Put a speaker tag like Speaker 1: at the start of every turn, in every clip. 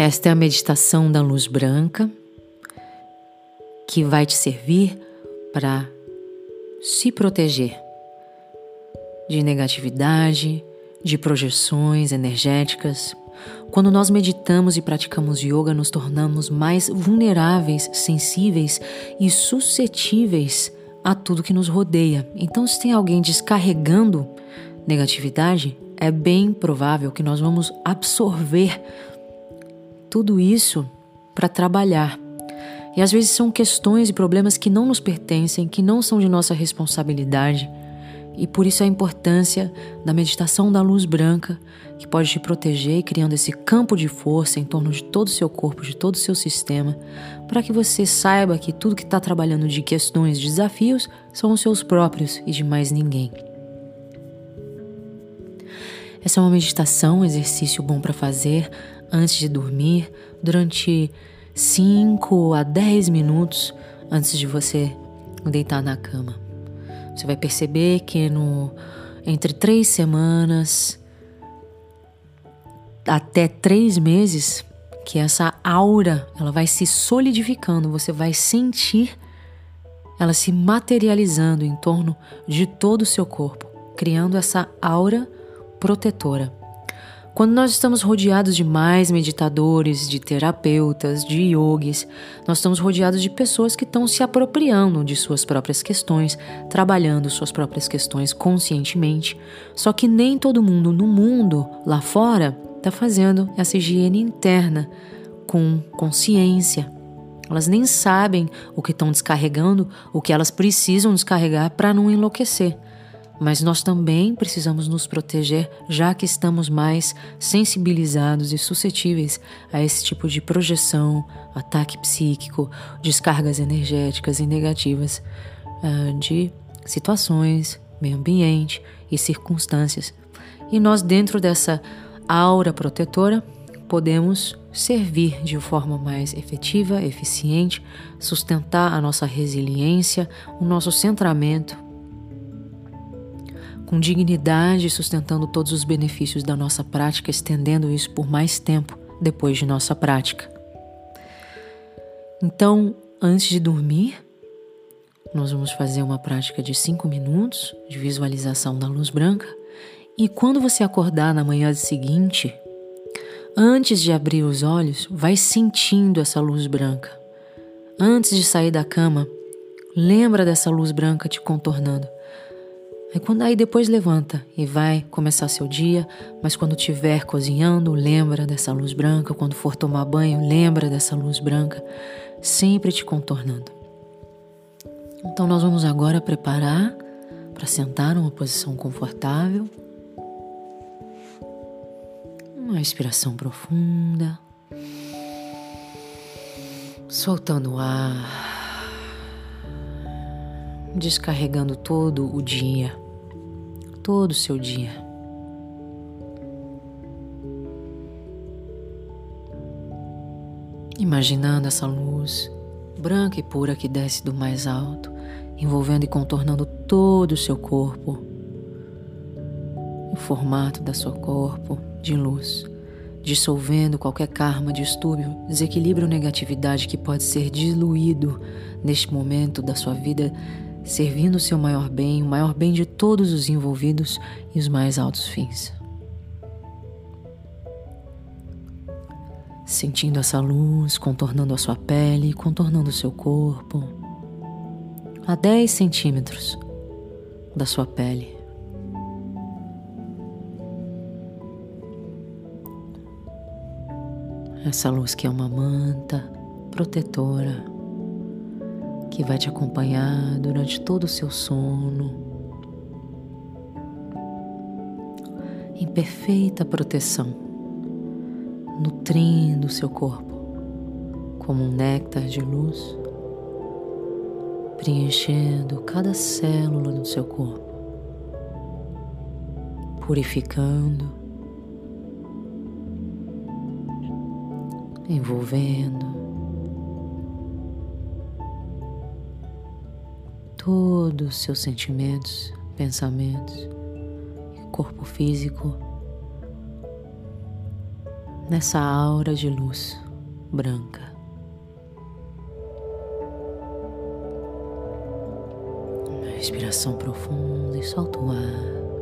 Speaker 1: Esta é a meditação da luz branca que vai te servir para se proteger de negatividade, de projeções energéticas. Quando nós meditamos e praticamos yoga, nos tornamos mais vulneráveis, sensíveis e suscetíveis a tudo que nos rodeia. Então, se tem alguém descarregando negatividade, é bem provável que nós vamos absorver tudo isso para trabalhar. E às vezes são questões e problemas que não nos pertencem, que não são de nossa responsabilidade. E por isso a importância da meditação da luz branca, que pode te proteger, criando esse campo de força em torno de todo o seu corpo, de todo o seu sistema, para que você saiba que tudo que está trabalhando de questões, de desafios, são os seus próprios e de mais ninguém. Essa é uma meditação, um exercício bom para fazer antes de dormir, durante 5 a 10 minutos antes de você deitar na cama. Você vai perceber que no entre três semanas até três meses que essa aura ela vai se solidificando, você vai sentir ela se materializando em torno de todo o seu corpo, criando essa aura protetora. Quando nós estamos rodeados de mais meditadores, de terapeutas, de yogis, nós estamos rodeados de pessoas que estão se apropriando de suas próprias questões, trabalhando suas próprias questões conscientemente. Só que nem todo mundo no mundo, lá fora, está fazendo essa higiene interna com consciência. Elas nem sabem o que estão descarregando, o que elas precisam descarregar para não enlouquecer mas nós também precisamos nos proteger, já que estamos mais sensibilizados e suscetíveis a esse tipo de projeção, ataque psíquico, descargas energéticas e negativas uh, de situações, meio ambiente e circunstâncias. E nós, dentro dessa aura protetora, podemos servir de forma mais efetiva, eficiente, sustentar a nossa resiliência, o nosso centramento com dignidade, sustentando todos os benefícios da nossa prática, estendendo isso por mais tempo depois de nossa prática. Então, antes de dormir, nós vamos fazer uma prática de 5 minutos de visualização da luz branca. E quando você acordar na manhã seguinte, antes de abrir os olhos, vai sentindo essa luz branca. Antes de sair da cama, lembra dessa luz branca te contornando. Aí quando aí depois levanta e vai começar seu dia, mas quando estiver cozinhando, lembra dessa luz branca, quando for tomar banho, lembra dessa luz branca, sempre te contornando. Então nós vamos agora preparar para sentar numa posição confortável. Uma respiração profunda. Soltando o ar descarregando todo o dia, todo o seu dia. Imaginando essa luz branca e pura que desce do mais alto, envolvendo e contornando todo o seu corpo, o formato da seu corpo de luz, dissolvendo qualquer karma, distúrbio, desequilíbrio ou negatividade que pode ser diluído neste momento da sua vida servindo o seu maior bem, o maior bem de todos os envolvidos e os mais altos fins. Sentindo essa luz contornando a sua pele, contornando o seu corpo, a 10 centímetros da sua pele. Essa luz que é uma manta protetora que vai te acompanhar durante todo o seu sono, em perfeita proteção, nutrindo o seu corpo como um néctar de luz, preenchendo cada célula do seu corpo, purificando, envolvendo todos os seus sentimentos, pensamentos, corpo físico nessa aura de luz branca. Uma respiração profunda e solta o ar.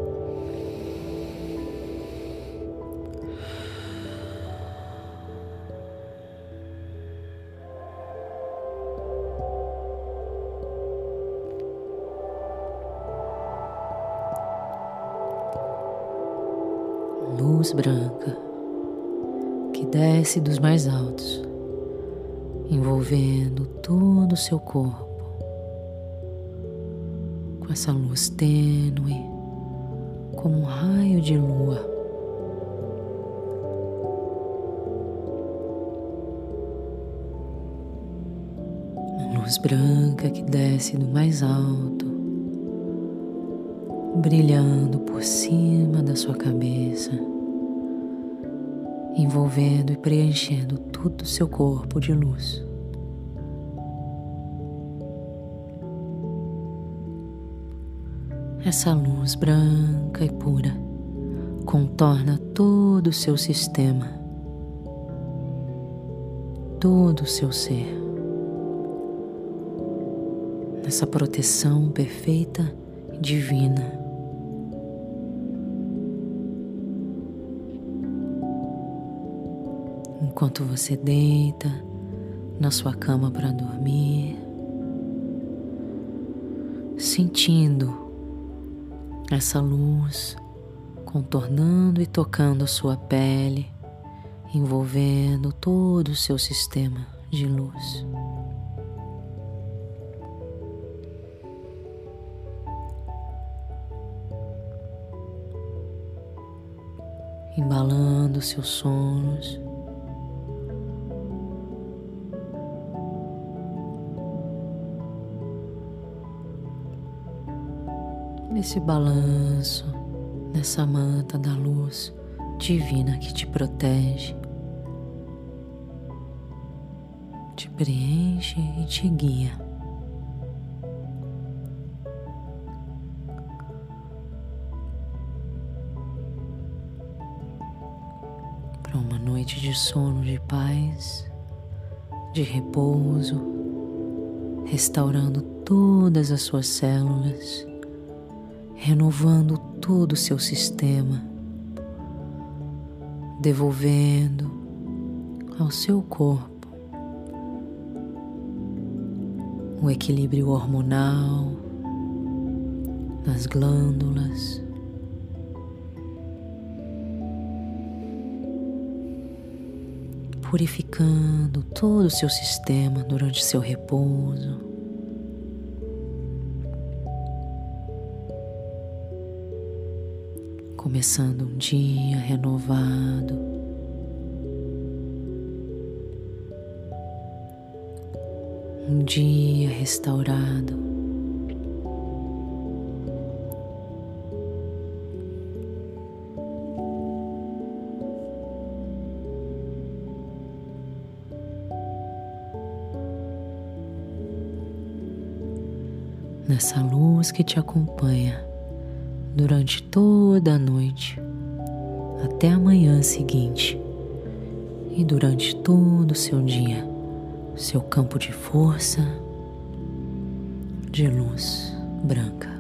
Speaker 1: Luz branca que desce dos mais altos, envolvendo todo o seu corpo com essa luz tênue, como um raio de lua. Luz branca que desce do mais alto, brilhando por cima da sua cabeça envolvendo e preenchendo todo o seu corpo de luz. Essa luz branca e pura contorna todo o seu sistema, todo o seu ser. Nessa proteção perfeita e divina enquanto você deita na sua cama para dormir, sentindo essa luz contornando e tocando a sua pele, envolvendo todo o seu sistema de luz. Embalando seus sonhos nesse balanço, nessa manta da luz divina que te protege, te preenche e te guia. Para uma noite de sono de paz, de repouso, restaurando todas as suas células renovando todo o seu sistema, devolvendo ao seu corpo o equilíbrio hormonal nas glândulas. Purificando todo o seu sistema durante seu repouso. Começando um dia renovado. Um dia restaurado. Nessa luz que te acompanha durante toda a noite até a manhã seguinte e durante todo o seu dia, seu campo de força de luz branca.